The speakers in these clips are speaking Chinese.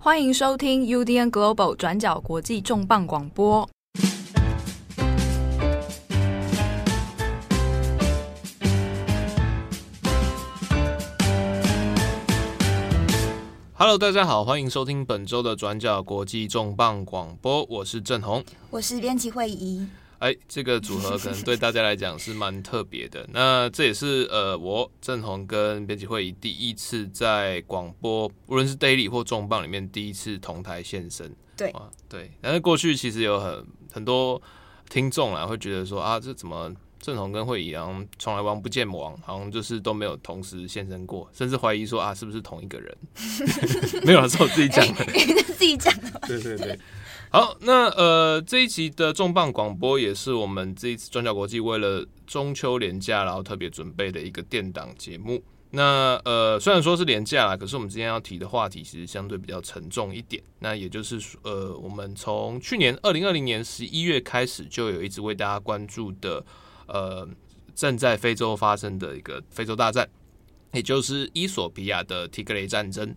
欢迎收听 UDN Global 转角国际重磅广播。Hello，大家好，欢迎收听本周的转角国际重磅广播，我是郑红，我是编辑会仪。哎，这个组合可能对大家来讲是蛮特别的。那这也是呃，我郑红跟编辑会议第一次在广播，无论是 Daily 或重磅里面第一次同台现身。对啊，对。但是过去其实有很很多听众啊，会觉得说啊，这怎么郑红跟会议好像从来王不见王，好像就是都没有同时现身过，甚至怀疑说啊，是不是同一个人？没有，是我自己讲的，欸、自己讲的。对对对。好，那呃这一集的重磅广播也是我们这一次转角国际为了中秋连假然后特别准备的一个电档节目。那呃虽然说是连假啦，可是我们今天要提的话题其实相对比较沉重一点。那也就是呃我们从去年二零二零年十一月开始就有一直为大家关注的呃正在非洲发生的一个非洲大战，也就是伊索比亚的提格雷战争。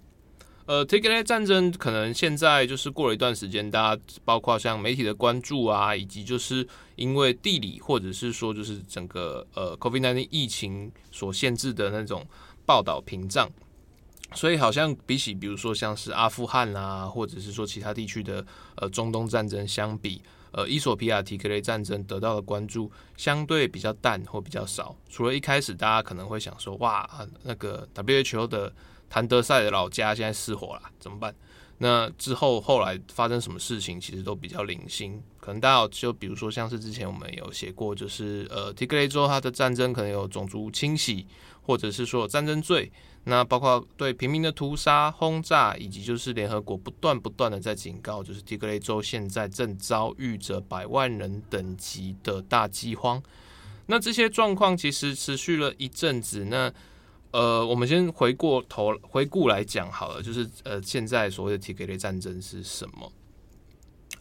呃，Tigray 战争可能现在就是过了一段时间，大家包括像媒体的关注啊，以及就是因为地理或者是说就是整个呃 COVID-19 疫情所限制的那种报道屏障，所以好像比起比如说像是阿富汗啊，或者是说其他地区的呃中东战争相比，呃，伊索比亚 Tigray 战争得到的关注相对比较淡或比较少。除了一开始大家可能会想说，哇，那个 WHO 的谭德赛的老家现在失火了，怎么办？那之后后来发生什么事情，其实都比较零星。可能大家就比如说像是之前我们有写过，就是呃，提格雷州它的战争可能有种族清洗，或者是说有战争罪。那包括对平民的屠杀、轰炸，以及就是联合国不断不断的在警告，就是提格雷州现在正遭遇着百万人等级的大饥荒。那这些状况其实持续了一阵子。那呃，我们先回过头回顾来讲好了，就是呃，现在所谓的提格雷战争是什么？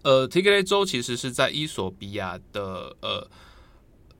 呃，提格雷州其实是在伊索比亚的呃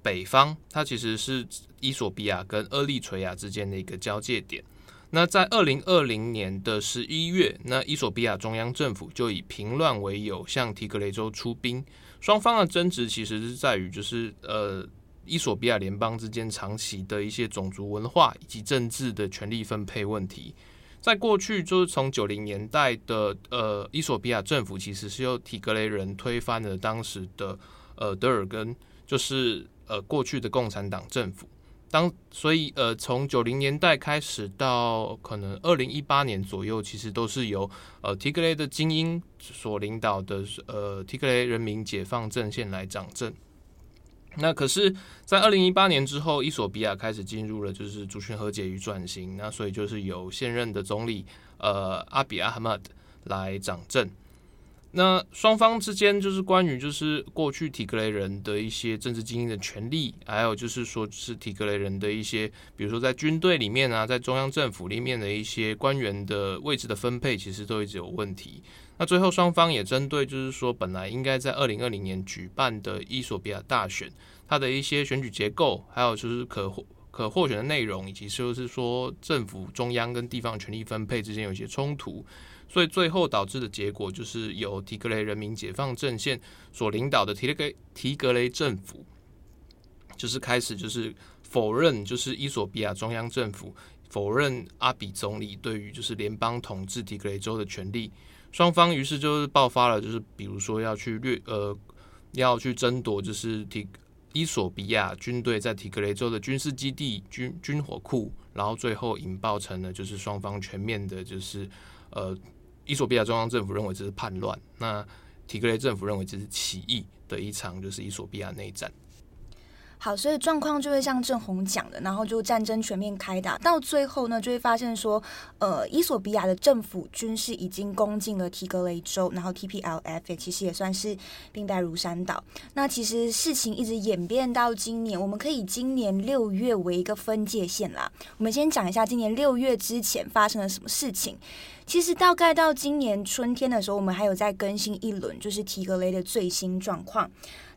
北方，它其实是伊索比亚跟厄立垂亚之间的一个交界点。那在二零二零年的十一月，那伊索比亚中央政府就以平乱为由向提格雷州出兵，双方的争执其实是在于就是呃。伊索比亚联邦之间长期的一些种族文化以及政治的权力分配问题，在过去就是从九零年代的呃，伊索比亚政府其实是由提格雷人推翻了当时的呃德尔根，就是呃过去的共产党政府。当所以呃从九零年代开始到可能二零一八年左右，其实都是由呃提格雷的精英所领导的呃提格雷人民解放阵线来掌政。那可是，在二零一八年之后，伊索比亚开始进入了就是族群和解与转型，那所以就是由现任的总理呃阿比阿哈迈德来掌政。那双方之间就是关于就是过去提格雷人的一些政治精英的权利，还有就是说是提格雷人的一些，比如说在军队里面啊，在中央政府里面的一些官员的位置的分配，其实都一直有问题。那最后双方也针对，就是说本来应该在二零二零年举办的伊索比亚大选，它的一些选举结构，还有就是可获可获选的内容，以及就是说政府中央跟地方权力分配之间有一些冲突，所以最后导致的结果就是由提格雷人民解放阵线所领导的提格提格雷政府，就是开始就是否认就是伊索比亚中央政府否认阿比总理对于就是联邦统治提格雷州的权利。双方于是就是爆发了，就是比如说要去掠呃，要去争夺，就是提伊索比亚军队在提格雷州的军事基地、军军火库，然后最后引爆成了就是双方全面的，就是呃，伊索比亚中央政府认为这是叛乱，那提格雷政府认为这是起义的一场就是伊索比亚内战。好，所以状况就会像郑红讲的，然后就战争全面开打，到最后呢，就会发现说，呃，伊索比亚的政府军事已经攻进了提格雷州，然后 TPLF 也其实也算是兵败如山倒。那其实事情一直演变到今年，我们可以今年六月为一个分界线啦。我们先讲一下今年六月之前发生了什么事情。其实大概到今年春天的时候，我们还有在更新一轮，就是提格雷的最新状况。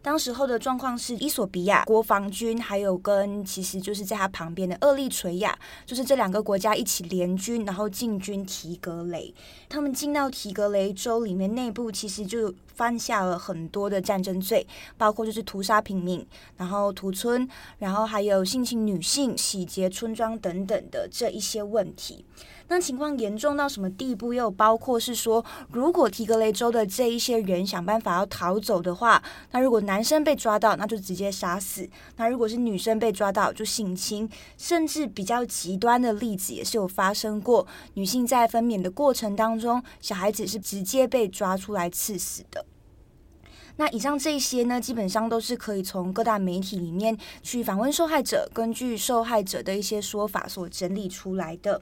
当时候的状况是，伊索比亚国防军还有跟其实就是在他旁边的厄立垂亚，就是这两个国家一起联军，然后进军提格雷。他们进到提格雷州里面，内部其实就犯下了很多的战争罪，包括就是屠杀平民，然后屠村，然后还有性侵女性、洗劫村庄等等的这一些问题。那情况严重到什么地步？也有包括是说，如果提格雷州的这一些人想办法要逃走的话，那如果男生被抓到，那就直接杀死；那如果是女生被抓到，就性侵。甚至比较极端的例子也是有发生过，女性在分娩的过程当中，小孩子是直接被抓出来刺死的。那以上这些呢，基本上都是可以从各大媒体里面去访问受害者，根据受害者的一些说法所整理出来的。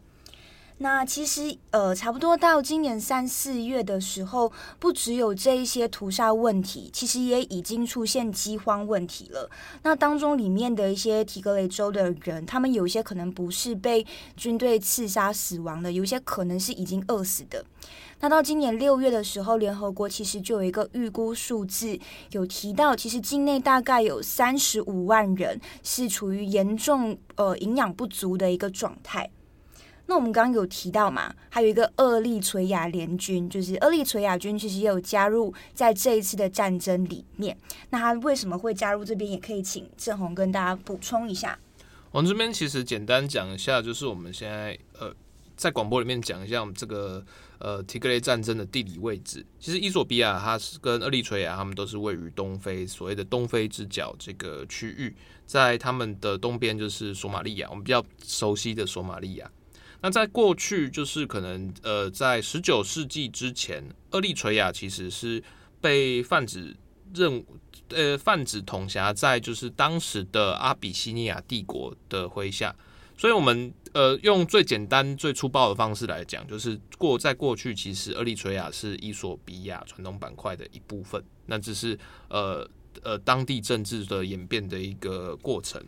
那其实，呃，差不多到今年三四月的时候，不只有这一些屠杀问题，其实也已经出现饥荒问题了。那当中里面的一些提格雷州的人，他们有些可能不是被军队刺杀死亡的，有些可能是已经饿死的。那到今年六月的时候，联合国其实就有一个预估数字，有提到，其实境内大概有三十五万人是处于严重呃营养不足的一个状态。那我们刚刚有提到嘛，还有一个厄立垂亚联军，就是厄立垂亚军其实也有加入在这一次的战争里面。那他为什么会加入这边？也可以请正红跟大家补充一下。我们这边其实简单讲一下，就是我们现在呃在广播里面讲一下我们这个呃提格雷战争的地理位置。其实伊索比亚它是跟厄立垂亚，他们都是位于东非，所谓的东非之角这个区域，在他们的东边就是索马利亚，我们比较熟悉的索马利亚。那在过去，就是可能呃，在十九世纪之前，厄立垂亚其实是被泛指认呃泛指统辖在就是当时的阿比西尼亚帝国的麾下，所以我们呃用最简单最粗暴的方式来讲，就是过在过去，其实厄立垂亚是伊索比亚传统板块的一部分，那只是呃呃当地政治的演变的一个过程。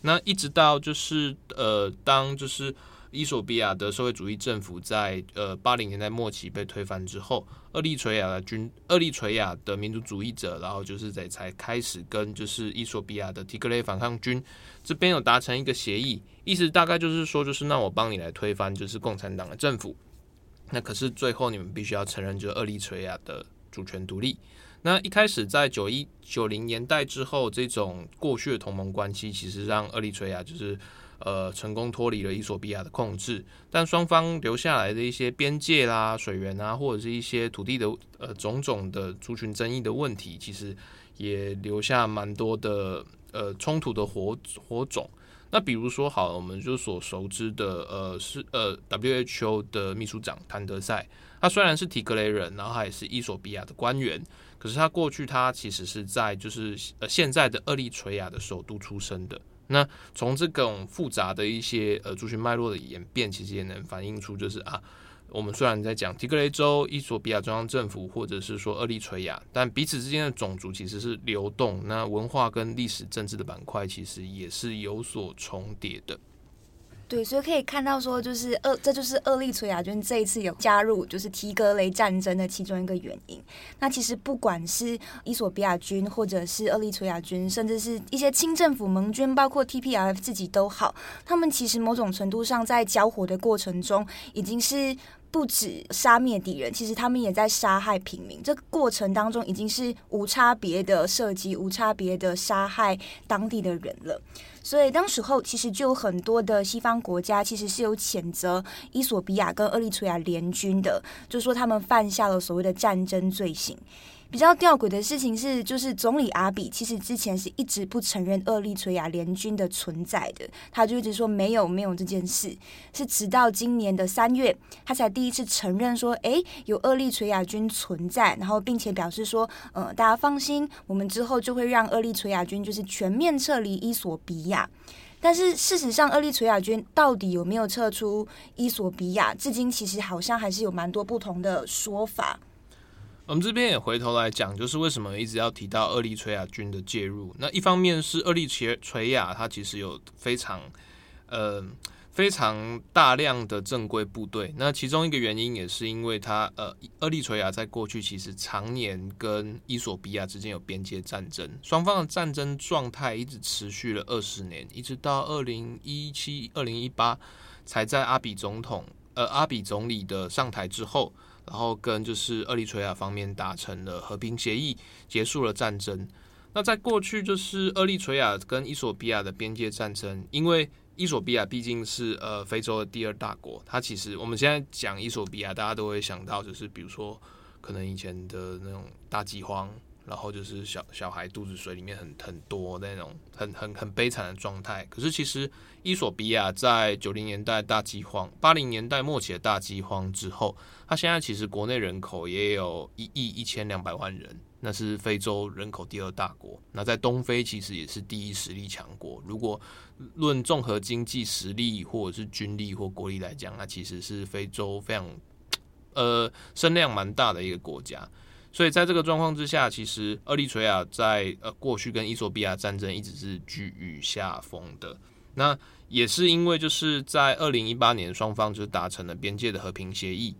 那一直到就是呃当就是。伊索比亚的社会主义政府在呃八零年代末期被推翻之后，厄立垂亚的军，厄立垂亚的民族主义者，然后就是在才开始跟就是伊索比亚的提格雷反抗军这边有达成一个协议，意思大概就是说，就是那我帮你来推翻就是共产党的政府，那可是最后你们必须要承认就是厄立垂亚的主权独立。那一开始在九一九零年代之后，这种过去的同盟关系其实让厄立垂亚就是。呃，成功脱离了伊索比亚的控制，但双方留下来的一些边界啦、水源啊，或者是一些土地的呃种种的族群争议的问题，其实也留下蛮多的呃冲突的火火种。那比如说，好，我们就所熟知的呃是呃 WHO 的秘书长谭德赛，他虽然是提格雷人，然后他也是伊索比亚的官员，可是他过去他其实是在就是呃现在的厄立垂亚的首都出生的。那从这种复杂的一些呃族群脉络的演变，其实也能反映出，就是啊，我们虽然在讲提格雷州、伊索比亚中央政府，或者是说厄立垂亚，但彼此之间的种族其实是流动，那文化跟历史政治的板块其实也是有所重叠的。对，所以可以看到说，就是厄，这就是厄立垂亚军这一次有加入，就是提格雷战争的其中一个原因。那其实不管是伊索比亚军，或者是厄立垂亚军，甚至是一些清政府盟军，包括 TPLF 自己都好，他们其实某种程度上在交火的过程中，已经是。不止杀灭敌人，其实他们也在杀害平民。这个过程当中已经是无差别的射击、无差别的杀害当地的人了。所以当时候其实就有很多的西方国家其实是有谴责伊索比亚跟厄立垂亚联军的，就说他们犯下了所谓的战争罪行。比较吊诡的事情是，就是总理阿比其实之前是一直不承认厄立垂亚联军的存在的，他就一直说没有没有这件事，是直到今年的三月，他才第一次承认说，诶，有厄立垂亚军存在，然后并且表示说，呃，大家放心，我们之后就会让厄立垂亚军就是全面撤离伊索比亚。但是事实上，厄立垂亚军到底有没有撤出伊索比亚，至今其实好像还是有蛮多不同的说法。我们这边也回头来讲，就是为什么一直要提到厄立垂亚军的介入。那一方面是厄立垂垂亚，它其实有非常呃非常大量的正规部队。那其中一个原因也是因为他呃，厄立垂亚在过去其实常年跟伊索比亚之间有边界战争，双方的战争状态一直持续了二十年，一直到二零一七、二零一八才在阿比总统呃阿比总理的上台之后，然后跟就是厄立垂亚方面达成了和平协议，结束了战争。那在过去，就是厄立垂亚跟伊索比亚的边界战争，因为伊索比亚毕竟是呃非洲的第二大国，它其实我们现在讲伊索比亚，大家都会想到就是比如说可能以前的那种大饥荒，然后就是小小孩肚子水里面很很多那种很很很悲惨的状态。可是其实伊索比亚在九零年代大饥荒、八零年代末期的大饥荒之后，它现在其实国内人口也有一亿一千两百万人。那是非洲人口第二大国，那在东非其实也是第一实力强国。如果论综合经济实力或者是军力或国力来讲，那其实是非洲非常呃声量蛮大的一个国家。所以在这个状况之下，其实厄立垂亚在呃过去跟伊索比亚战争一直是居于下风的。那也是因为就是在二零一八年双方就是达成了边界的和平协议，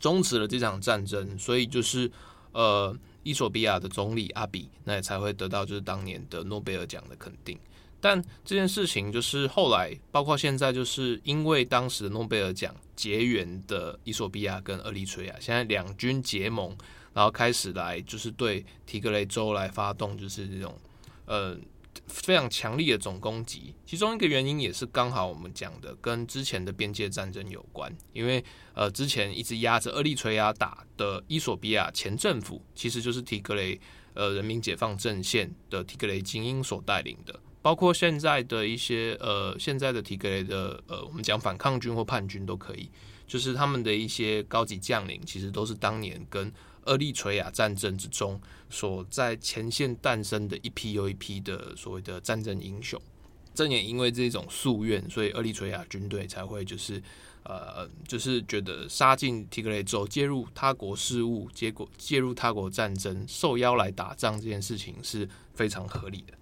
终止了这场战争，所以就是呃。伊索比亚的总理阿比，那也才会得到就是当年的诺贝尔奖的肯定。但这件事情就是后来，包括现在，就是因为当时的诺贝尔奖结缘的伊索比亚跟厄立垂亚，现在两军结盟，然后开始来就是对提格雷州来发动就是这种呃。非常强力的总攻击，其中一个原因也是刚好我们讲的跟之前的边界战争有关，因为呃之前一直压着厄立垂亚打的伊索比亚前政府，其实就是提格雷呃人民解放阵线的提格雷精英所带领的，包括现在的一些呃现在的提格雷的呃我们讲反抗军或叛军都可以，就是他们的一些高级将领，其实都是当年跟厄立垂亚战争之中，所在前线诞生的一批又一批的所谓的战争英雄，正也因为这种夙愿，所以厄立垂亚军队才会就是呃，就是觉得杀进提格雷州，介入他国事务，结果介入他国战争，受邀来打仗这件事情是非常合理的。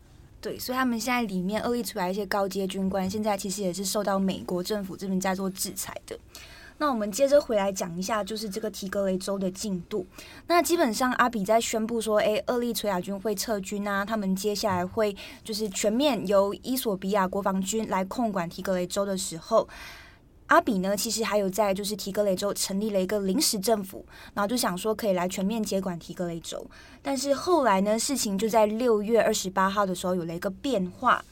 对，所以他们现在里面厄立垂亚一些高阶军官，现在其实也是受到美国政府这边在做制裁的。那我们接着回来讲一下，就是这个提格雷州的进度。那基本上阿比在宣布说，诶，厄立垂亚军会撤军啊，他们接下来会就是全面由伊索比亚国防军来控管提格雷州的时候，阿比呢其实还有在就是提格雷州成立了一个临时政府，然后就想说可以来全面接管提格雷州。但是后来呢，事情就在六月二十八号的时候有了一个变化。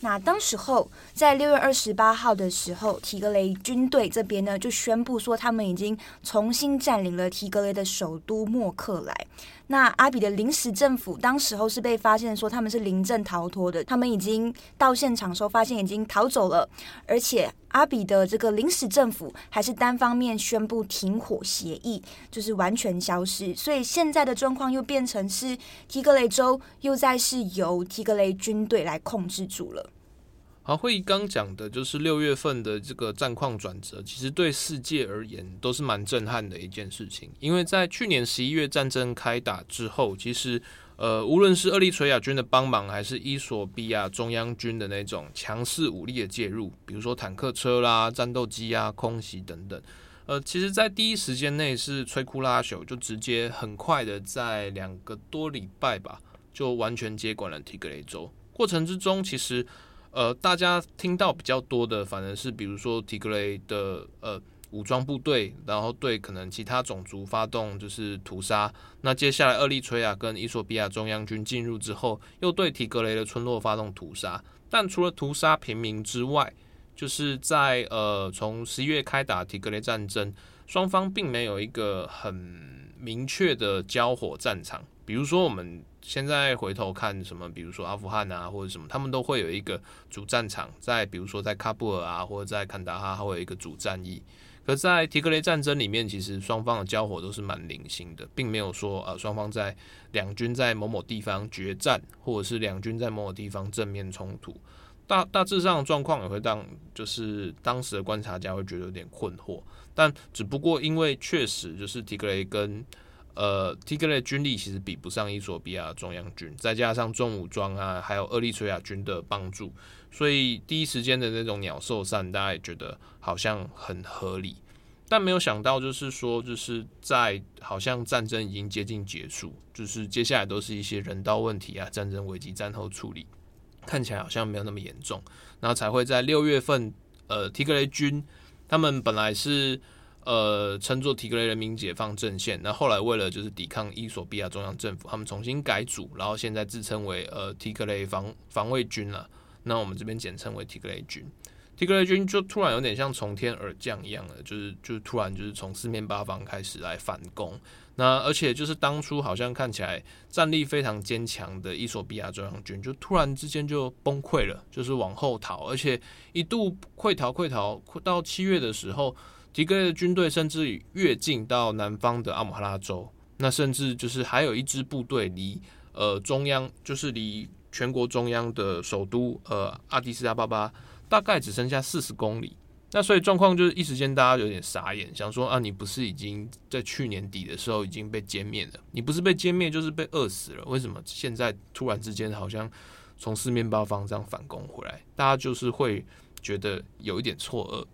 那当时候，在六月二十八号的时候，提格雷军队这边呢就宣布说，他们已经重新占领了提格雷的首都莫克莱。那阿比的临时政府当时候是被发现说他们是临阵逃脱的，他们已经到现场时候发现已经逃走了，而且阿比的这个临时政府还是单方面宣布停火协议，就是完全消失。所以现在的状况又变成是提格雷州又再是由提格雷军队来控制住了。好，会议刚讲的就是六月份的这个战况转折，其实对世界而言都是蛮震撼的一件事情。因为在去年十一月战争开打之后，其实呃，无论是厄立垂亚军的帮忙，还是伊索比亚中央军的那种强势武力的介入，比如说坦克车啦、战斗机啊、空袭等等，呃，其实在第一时间内是摧枯拉朽，就直接很快的在两个多礼拜吧，就完全接管了提格雷州。过程之中，其实。呃，大家听到比较多的，反而是比如说提格雷的呃武装部队，然后对可能其他种族发动就是屠杀。那接下来厄立垂亚跟伊索比亚中央军进入之后，又对提格雷的村落发动屠杀。但除了屠杀平民之外，就是在呃从十一月开打提格雷战争，双方并没有一个很明确的交火战场。比如说我们。现在回头看什么，比如说阿富汗啊，或者什么，他们都会有一个主战场，在比如说在喀布尔啊，或者在坎大哈，会有一个主战役。可在提格雷战争里面，其实双方的交火都是蛮零星的，并没有说呃双方在两军在某某地方决战，或者是两军在某某地方正面冲突。大大致上的状况也会让就是当时的观察家会觉得有点困惑，但只不过因为确实就是提格雷跟呃，提格雷军力其实比不上伊索比亚中央军，再加上重武装啊，还有厄立垂亚军的帮助，所以第一时间的那种鸟兽散，大家也觉得好像很合理。但没有想到，就是说，就是在好像战争已经接近结束，就是接下来都是一些人道问题啊、战争危机、战后处理，看起来好像没有那么严重，然后才会在六月份，呃，提格雷军他们本来是呃称作提格雷人民解放阵线，那后来为了就是抵抗伊索比亚中央政府，他们重新改组，然后现在自称为呃提格雷防防卫军了，那我们这边简称为提格雷军。提格雷军就突然有点像从天而降一样的，就是就突然就是从四面八方开始来反攻。那而且就是当初好像看起来战力非常坚强的伊索比亚中央军，就突然之间就崩溃了，就是往后逃，而且一度溃逃溃逃到七月的时候，提格雷的军队甚至越境到南方的阿姆哈拉州，那甚至就是还有一支部队离呃中央，就是离全国中央的首都呃阿迪斯阿巴巴。大概只剩下四十公里，那所以状况就是一时间大家有点傻眼，想说啊，你不是已经在去年底的时候已经被歼灭了？你不是被歼灭就是被饿死了？为什么现在突然之间好像从四面八方这样反攻回来？大家就是会觉得有一点错愕。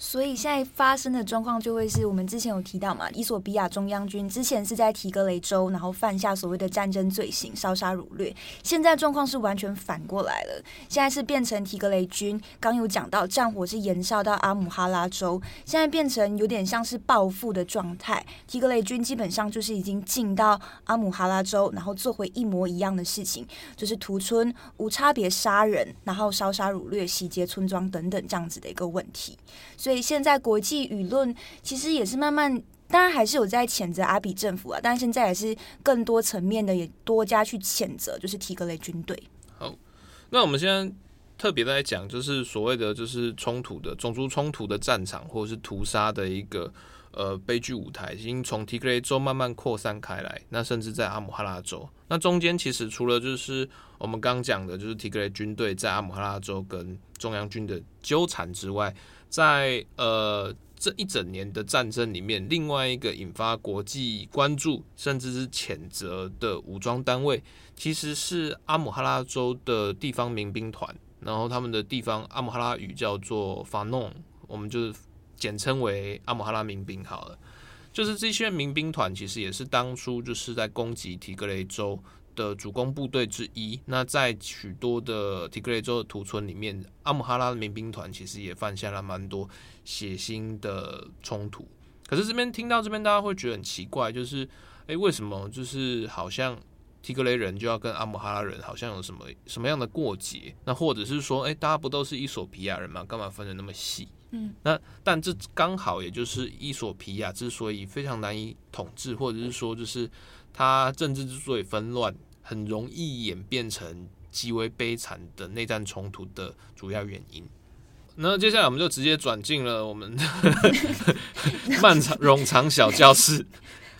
所以现在发生的状况就会是我们之前有提到嘛，伊索比亚中央军之前是在提格雷州，然后犯下所谓的战争罪行，烧杀掳掠。现在状况是完全反过来了，现在是变成提格雷军，刚有讲到战火是延烧到阿姆哈拉州，现在变成有点像是报复的状态。提格雷军基本上就是已经进到阿姆哈拉州，然后做回一模一样的事情，就是屠村、无差别杀人，然后烧杀掳掠、洗劫村庄等等这样子的一个问题。所以现在国际舆论其实也是慢慢，当然还是有在谴责阿比政府啊，但现在也是更多层面的也多加去谴责，就是提格雷军队。好，那我们现在特别在讲，就是所谓的就是冲突的种族冲突的战场，或者是屠杀的一个呃悲剧舞台，已经从提格雷州慢慢扩散开来，那甚至在阿姆哈拉州，那中间其实除了就是我们刚讲的，就是提格雷军队在阿姆哈拉州跟中央军的纠缠之外。在呃这一整年的战争里面，另外一个引发国际关注甚至是谴责的武装单位，其实是阿姆哈拉州的地方民兵团，然后他们的地方阿姆哈拉语叫做法弄，我们就是简称为阿姆哈拉民兵好了。就是这些民兵团其实也是当初就是在攻击提格雷州的主攻部队之一，那在许多的提格雷州的屠村里面，阿姆哈拉的民兵团其实也犯下了蛮多血腥的冲突。可是这边听到这边，大家会觉得很奇怪，就是诶、欸，为什么就是好像提格雷人就要跟阿姆哈拉人好像有什么什么样的过节？那或者是说，诶、欸，大家不都是伊索皮亚人吗？干嘛分的那么细？嗯，那但这刚好也就是伊索皮亚之所以非常难以统治，或者是说就是他政治之所以纷乱。很容易演变成极为悲惨的内战冲突的主要原因。那接下来我们就直接转进了我们的 漫长冗长小教室，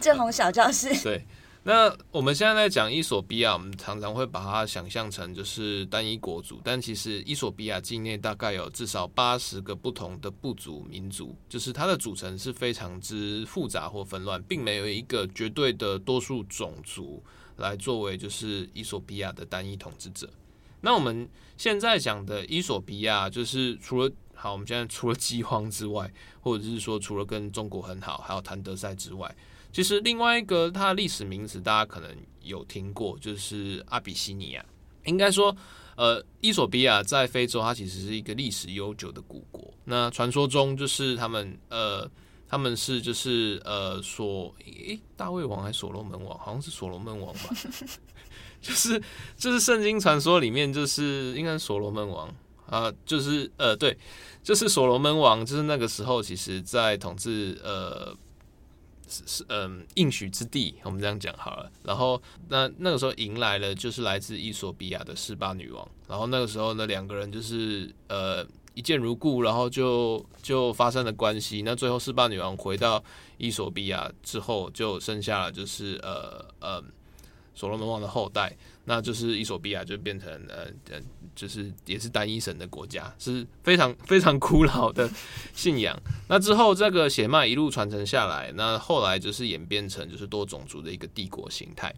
正红小教室。对，那我们现在在讲伊索比亚，我们常常会把它想象成就是单一国族，但其实伊索比亚境内大概有至少八十个不同的部族民族，就是它的组成是非常之复杂或纷乱，并没有一个绝对的多数种族。来作为就是伊索比亚的单一统治者。那我们现在讲的伊索比亚，就是除了好，我们现在除了饥荒之外，或者是说除了跟中国很好，还有谭德塞之外，其实另外一个它的历史名词大家可能有听过，就是阿比西尼亚。应该说，呃，伊索比亚在非洲，它其实是一个历史悠久的古国。那传说中就是他们呃。他们是就是呃所诶大卫王还是所罗门王？好像是所罗门王吧。就是就是圣经传说里面就是应该是所罗门王啊，就是呃对，就是所罗门王，就是那个时候其实在统治呃是是嗯应许之地，我们这样讲好了。然后那那个时候迎来了就是来自伊索比亚的示巴女王，然后那个时候呢两个人就是呃。一见如故，然后就就发生了关系。那最后，四霸女王回到伊索比亚之后，就生下了就是呃呃所罗门王的后代，那就是伊索比亚就变成呃呃，就是也是单一神的国家，是非常非常古老的信仰。那之后这个血脉一路传承下来，那后来就是演变成就是多种族的一个帝国形态。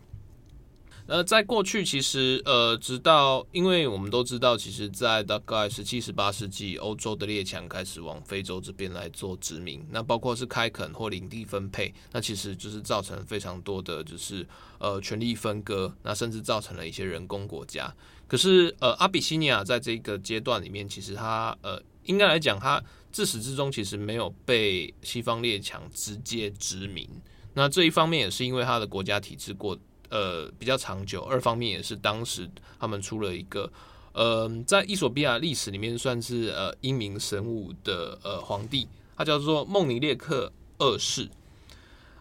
呃，在过去其实呃，直到因为我们都知道，其实，在大概十七、十八世纪，欧洲的列强开始往非洲这边来做殖民，那包括是开垦或领地分配，那其实就是造成非常多的就是呃权力分割，那甚至造成了一些人工国家。可是呃，阿比西尼亚在这个阶段里面，其实它呃，应该来讲，它自始至终其实没有被西方列强直接殖民。那这一方面也是因为它的国家体制过。呃，比较长久。二方面也是当时他们出了一个，呃，在伊索比亚历史里面算是呃英明神武的呃皇帝，他叫做孟尼列克二世。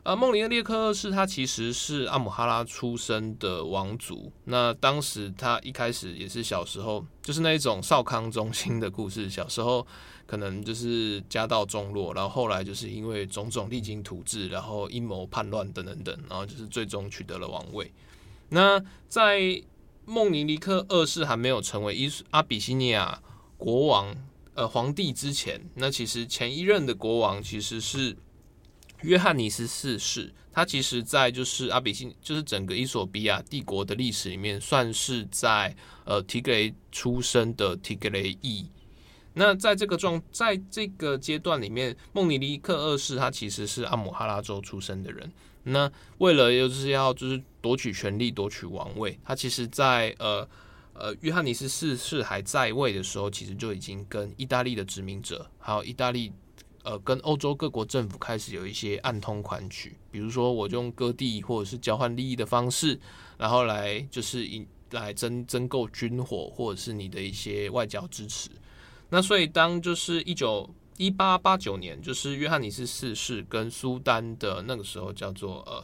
呃，孟尼列克二世他其实是阿姆哈拉出生的王族。那当时他一开始也是小时候，就是那一种少康中兴的故事，小时候。可能就是家道中落，然后后来就是因为种种励精图治，然后阴谋叛乱等等等，然后就是最终取得了王位。那在孟尼尼克二世还没有成为伊阿比西尼亚国王呃皇帝之前，那其实前一任的国王其实是约翰尼斯四世，他其实在就是阿比西就是整个伊索比亚帝国的历史里面，算是在呃提格雷出生的提格雷裔。那在这个状，在这个阶段里面，孟尼尼克二世他其实是阿姆哈拉州出生的人。那为了就是要就是夺取权力、夺取王位，他其实在呃呃约翰尼斯四世还在位的时候，其实就已经跟意大利的殖民者，还有意大利呃跟欧洲各国政府开始有一些暗通款曲，比如说我用割地或者是交换利益的方式，然后来就是以来争争购军火或者是你的一些外交支持。那所以，当就是一九一八八九年，就是约翰尼斯四世跟苏丹的那个时候叫做呃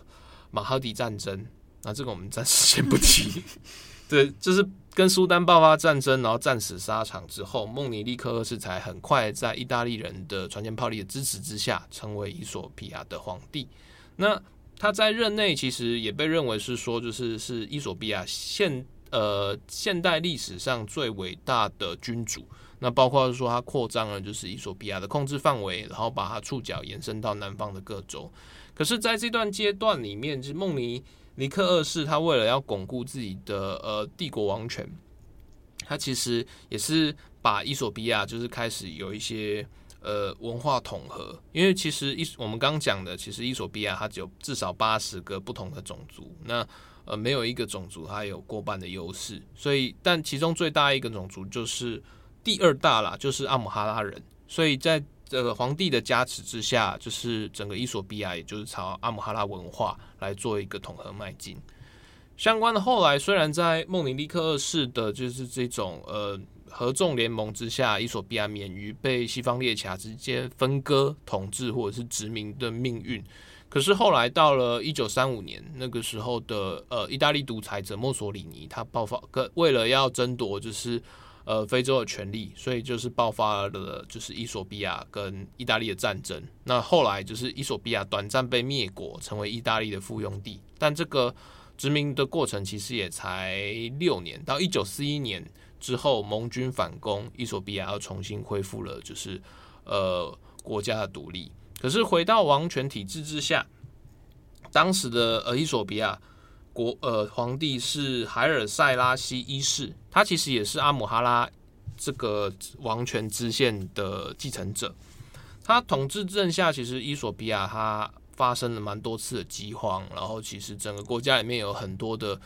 马哈迪战争。那这个我们暂时先不提。对，就是跟苏丹爆发战争，然后战死沙场之后，孟尼利克二世才很快在意大利人的船坚炮利的支持之下，成为伊索比亚的皇帝。那他在任内其实也被认为是说，就是是伊索比亚现呃现代历史上最伟大的君主。那包括说，他扩张了就是伊索比亚的控制范围，然后把他触角延伸到南方的各州。可是，在这段阶段里面，就是孟尼尼克二世他为了要巩固自己的呃帝国王权，他其实也是把伊索比亚就是开始有一些呃文化统合。因为其实伊我们刚讲的，其实伊索比亚它只有至少八十个不同的种族，那呃没有一个种族它有过半的优势。所以，但其中最大一个种族就是。第二大啦，就是阿姆哈拉人，所以在这个皇帝的加持之下，就是整个伊索比亚，也就是朝阿姆哈拉文化来做一个统合迈进。相关的后来，虽然在孟尼利克二世的就是这种呃合纵联盟之下，伊索比亚免于被西方列强直接分割统治或者是殖民的命运，可是后来到了一九三五年，那个时候的呃意大利独裁者墨索里尼，他爆发，个为了要争夺就是。呃，非洲的权力，所以就是爆发了，就是伊索比亚跟意大利的战争。那后来就是伊索比亚短暂被灭国，成为意大利的附庸地。但这个殖民的过程其实也才六年，到一九四一年之后，盟军反攻，伊索比亚又重新恢复了就是呃国家的独立。可是回到王权体制之下，当时的呃伊索比亚。国呃，皇帝是海尔塞拉西一世，他其实也是阿姆哈拉这个王权支线的继承者。他统治之下，其实伊索比亚他发生了蛮多次的饥荒，然后其实整个国家里面有很多的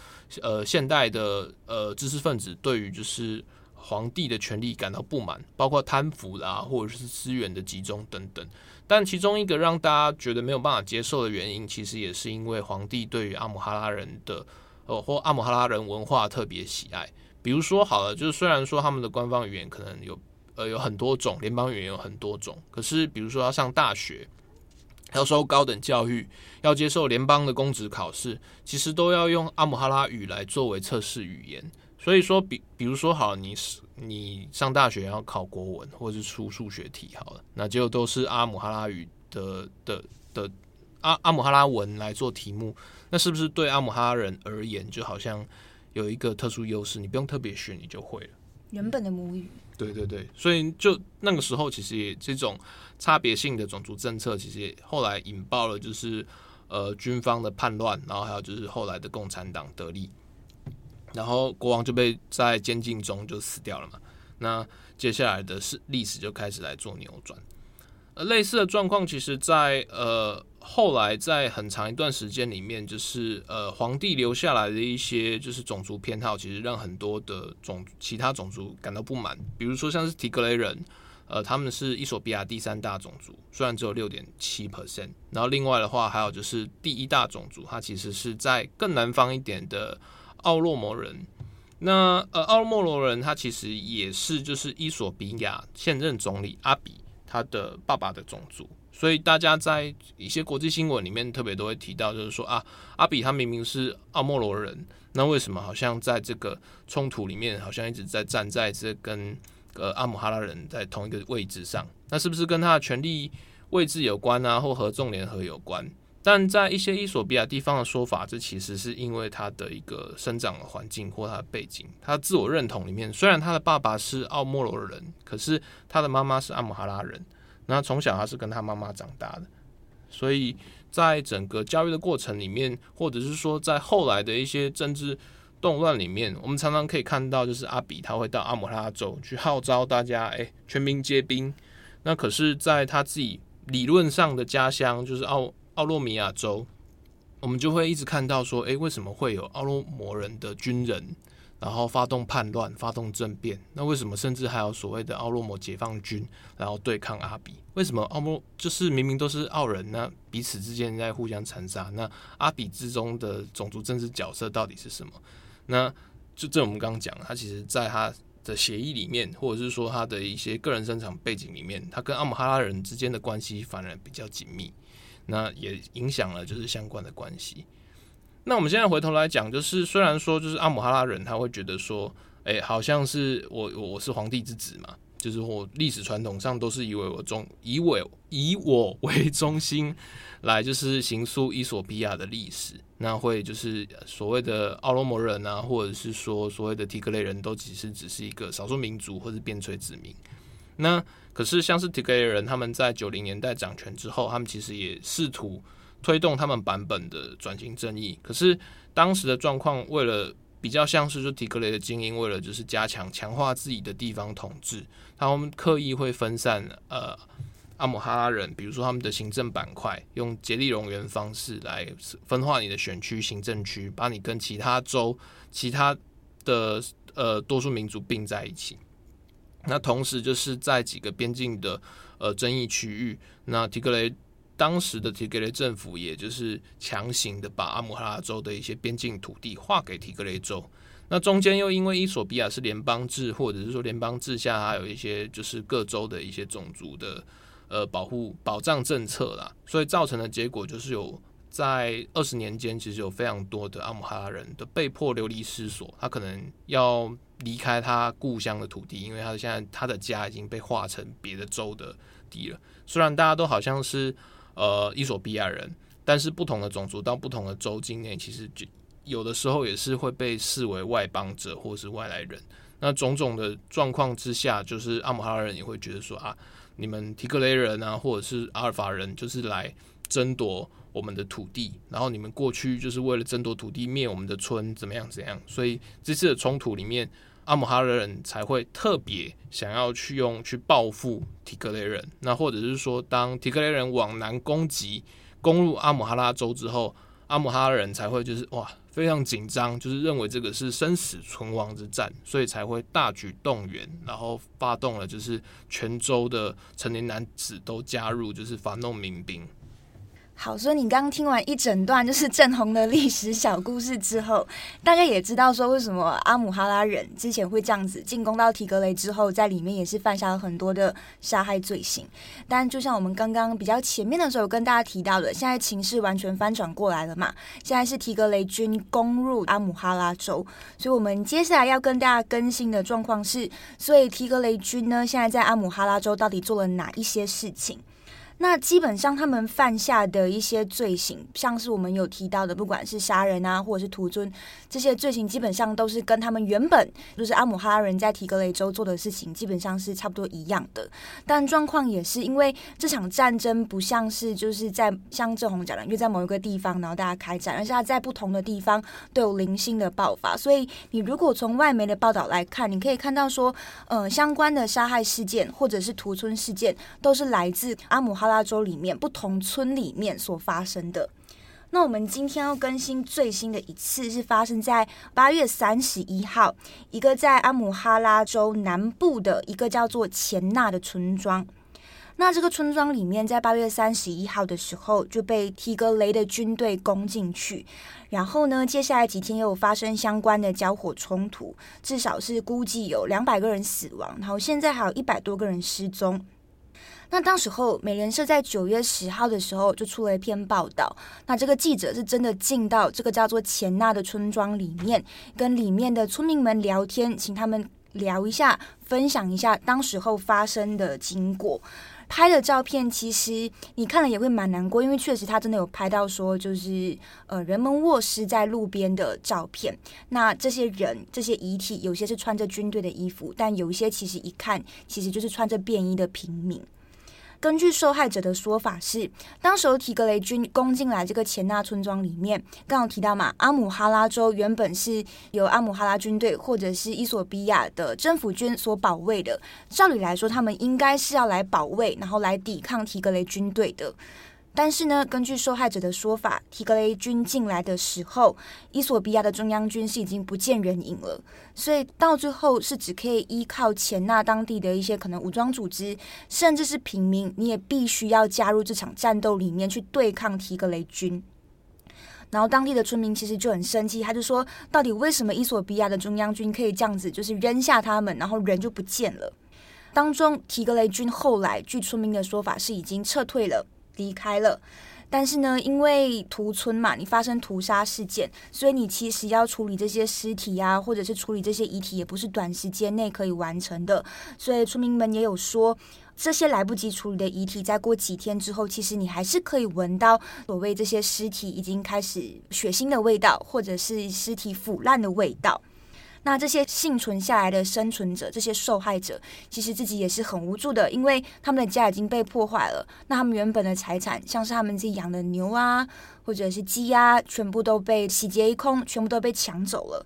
呃现代的呃知识分子对于就是皇帝的权力感到不满，包括贪腐啦，或者是资源的集中等等。但其中一个让大家觉得没有办法接受的原因，其实也是因为皇帝对于阿姆哈拉人的，呃，或阿姆哈拉人文化特别喜爱。比如说，好了，就是虽然说他们的官方语言可能有，呃，有很多种，联邦语言有很多种，可是比如说要上大学，要受高等教育，要接受联邦的公职考试，其实都要用阿姆哈拉语来作为测试语言。所以说，比比如说，好，你是你上大学要考国文，或者是出数学题，好了，那就都是阿姆哈拉语的的的阿阿姆哈拉文来做题目，那是不是对阿姆哈拉人而言，就好像有一个特殊优势？你不用特别学，你就会了。原本的母语。对对对，所以就那个时候，其实也这种差别性的种族政策，其实也后来引爆了，就是呃军方的叛乱，然后还有就是后来的共产党得利，然后国王就被在监禁中就死掉了嘛。那接下来的是历史就开始来做扭转。呃，类似的状况，其实在呃后来在很长一段时间里面，就是呃皇帝留下来的一些就是种族偏好，其实让很多的种其他种族感到不满。比如说像是提格雷人，呃，他们是伊索比亚第三大种族，虽然只有六点七 percent。然后另外的话，还有就是第一大种族，它其实是在更南方一点的奥洛摩人。那呃奥洛摩人，他其实也是就是伊索比亚现任总理阿比。他的爸爸的种族，所以大家在一些国际新闻里面特别都会提到，就是说啊，阿比他明明是奥莫罗人，那为什么好像在这个冲突里面，好像一直在站在这跟呃阿姆哈拉人在同一个位置上？那是不是跟他的权力位置有关啊，或合纵联合有关？但在一些伊索比亚地方的说法，这其实是因为他的一个生长的环境或他的背景，他自我认同里面，虽然他的爸爸是奥莫罗人，可是他的妈妈是阿姆哈拉人，那从小他是跟他妈妈长大的，所以在整个教育的过程里面，或者是说在后来的一些政治动乱里面，我们常常可以看到，就是阿比他会到阿姆哈拉州去号召大家，哎、全民皆兵。那可是，在他自己理论上的家乡，就是奥。奥洛米亚州，我们就会一直看到说，诶，为什么会有奥洛摩人的军人，然后发动叛乱、发动政变？那为什么甚至还有所谓的奥洛摩解放军，然后对抗阿比？为什么奥莫就是明明都是奥人，那彼此之间在互相残杀？那阿比之中的种族政治角色到底是什么？那就这我们刚刚讲，他其实在他的协议里面，或者是说他的一些个人生长背景里面，他跟阿姆哈拉人之间的关系反而比较紧密。那也影响了就是相关的关系。那我们现在回头来讲，就是虽然说就是阿姆哈拉人他会觉得说，哎、好像是我我是皇帝之子嘛，就是我历史传统上都是以为我中以我以我为中心来就是行塑伊索比亚的历史。那会就是所谓的奥罗摩人啊，或者是说所谓的提格雷人都其实只是一个少数民族或者边陲子民。那可是，像是提格雷人，他们在九零年代掌权之后，他们其实也试图推动他们版本的转型正义。可是当时的状况，为了比较像是说提格雷的精英，为了就是加强强化自己的地方统治，他们刻意会分散呃阿姆哈拉人，比如说他们的行政板块，用竭力蠑缘方式来分化你的选区、行政区，把你跟其他州、其他的呃多数民族并在一起。那同时就是在几个边境的呃争议区域，那提格雷当时的提格雷政府也就是强行的把阿姆哈拉州的一些边境土地划给提格雷州。那中间又因为伊索比亚是联邦制，或者是说联邦制下还有一些就是各州的一些种族的呃保护保障政策啦，所以造成的结果就是有在二十年间，其实有非常多的阿姆哈拉人的被迫流离失所，他可能要。离开他故乡的土地，因为他现在他的家已经被划成别的州的地了。虽然大家都好像是呃伊索比亚人，但是不同的种族到不同的州境内，其实就有的时候也是会被视为外邦者或是外来人。那种种的状况之下，就是阿姆哈人也会觉得说啊，你们提格雷人啊，或者是阿尔法人，就是来争夺。我们的土地，然后你们过去就是为了争夺土地灭我们的村，怎么样怎样？所以这次的冲突里面，阿姆哈拉人才会特别想要去用去报复提格雷人。那或者是说，当提格雷人往南攻击，攻入阿姆哈拉州之后，阿姆哈人才会就是哇非常紧张，就是认为这个是生死存亡之战，所以才会大举动员，然后发动了就是全州的成年男子都加入，就是反动民兵。好，所以你刚刚听完一整段就是正红的历史小故事之后，大家也知道说为什么阿姆哈拉人之前会这样子进攻到提格雷之后，在里面也是犯下了很多的杀害罪行。但就像我们刚刚比较前面的时候跟大家提到的，现在情势完全翻转过来了嘛，现在是提格雷军攻入阿姆哈拉州，所以我们接下来要跟大家更新的状况是，所以提格雷军呢现在在阿姆哈拉州到底做了哪一些事情？那基本上他们犯下的一些罪行，像是我们有提到的，不管是杀人啊，或者是屠村这些罪行，基本上都是跟他们原本就是阿姆哈人在提格雷州做的事情，基本上是差不多一样的。但状况也是因为这场战争不像是就是在像正红讲的，因为在某一个地方，然后大家开战，而是他在不同的地方都有零星的爆发。所以你如果从外媒的报道来看，你可以看到说，呃，相关的杀害事件或者是屠村事件，都是来自阿姆哈拉州里面不同村里面所发生的。那我们今天要更新最新的一次是发生在八月三十一号，一个在阿姆哈拉州南部的一个叫做钱纳的村庄。那这个村庄里面，在八月三十一号的时候就被提格雷的军队攻进去，然后呢，接下来几天又有发生相关的交火冲突，至少是估计有两百个人死亡，然后现在还有一百多个人失踪。那当时候，美联社在九月十号的时候就出了一篇报道。那这个记者是真的进到这个叫做钱纳的村庄里面，跟里面的村民们聊天，请他们聊一下，分享一下当时候发生的经过。拍的照片其实你看了也会蛮难过，因为确实他真的有拍到说，就是呃人们卧尸在路边的照片。那这些人这些遗体，有些是穿着军队的衣服，但有一些其实一看，其实就是穿着便衣的平民。根据受害者的说法是，当时提格雷军攻进来这个钱纳村庄里面，刚刚提到嘛，阿姆哈拉州原本是由阿姆哈拉军队或者是伊索比亚的政府军所保卫的。照理来说，他们应该是要来保卫，然后来抵抗提格雷军队的。但是呢，根据受害者的说法，提格雷军进来的时候，伊索比亚的中央军是已经不见人影了，所以到最后是只可以依靠前纳当地的一些可能武装组织，甚至是平民，你也必须要加入这场战斗里面去对抗提格雷军。然后当地的村民其实就很生气，他就说，到底为什么伊索比亚的中央军可以这样子，就是扔下他们，然后人就不见了？当中提格雷军后来据村民的说法是已经撤退了。离开了，但是呢，因为屠村嘛，你发生屠杀事件，所以你其实要处理这些尸体啊，或者是处理这些遗体，也不是短时间内可以完成的。所以村民们也有说，这些来不及处理的遗体，再过几天之后，其实你还是可以闻到所谓这些尸体已经开始血腥的味道，或者是尸体腐烂的味道。那这些幸存下来的生存者，这些受害者，其实自己也是很无助的，因为他们的家已经被破坏了。那他们原本的财产，像是他们自己养的牛啊，或者是鸡啊，全部都被洗劫一空，全部都被抢走了。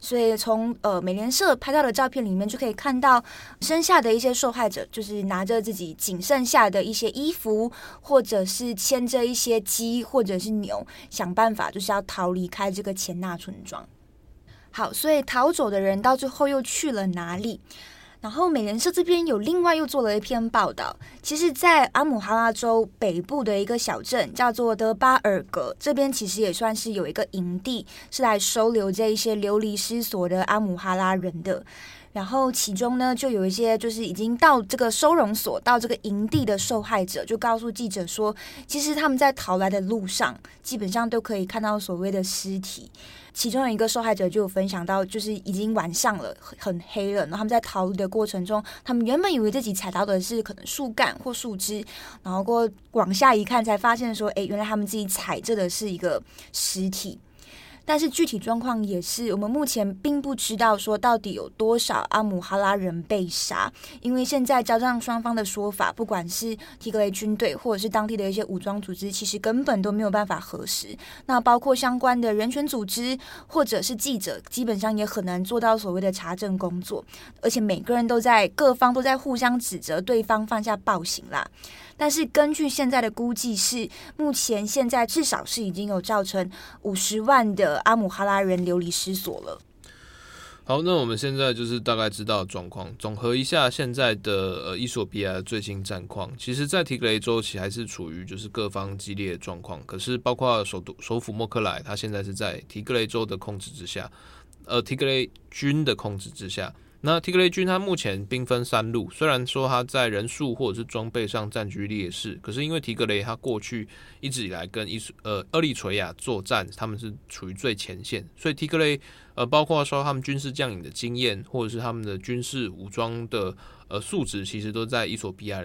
所以从呃美联社拍到的照片里面就可以看到，剩下的一些受害者，就是拿着自己仅剩下的一些衣服，或者是牵着一些鸡或者是牛，想办法就是要逃离开这个钱纳村庄。好，所以逃走的人到最后又去了哪里？然后美联社这边有另外又做了一篇报道，其实，在阿姆哈拉州北部的一个小镇叫做德巴尔格，这边其实也算是有一个营地，是来收留这一些流离失所的阿姆哈拉人的。然后其中呢，就有一些就是已经到这个收容所、到这个营地的受害者，就告诉记者说，其实他们在逃来的路上，基本上都可以看到所谓的尸体。其中有一个受害者就分享到，就是已经晚上了，很黑了，然后他们在逃离的过程中，他们原本以为自己踩到的是可能树干或树枝，然后过往下一看，才发现说，哎，原来他们自己踩着的是一个尸体。但是具体状况也是，我们目前并不知道说到底有多少阿姆哈拉人被杀，因为现在交战双方的说法，不管是提格雷军队或者是当地的一些武装组织，其实根本都没有办法核实。那包括相关的人权组织或者是记者，基本上也很难做到所谓的查证工作，而且每个人都在各方都在互相指责对方犯下暴行啦。但是根据现在的估计是，目前现在至少是已经有造成五十万的阿姆哈拉人流离失所了。好，那我们现在就是大概知道状况，总和一下现在的呃伊索比亚的最新战况。其实，在提格雷州其实还是处于就是各方激烈的状况，可是包括首都首府莫克莱，它现在是在提格雷州的控制之下，呃，提格雷军的控制之下。那提格雷军他目前兵分三路，虽然说他在人数或者是装备上占据劣势，可是因为提格雷他过去一直以来跟伊呃厄立垂亚作战，他们是处于最前线，所以提格雷呃包括说他们军事将领的经验或者是他们的军事武装的呃素质，其实都在伊索比亚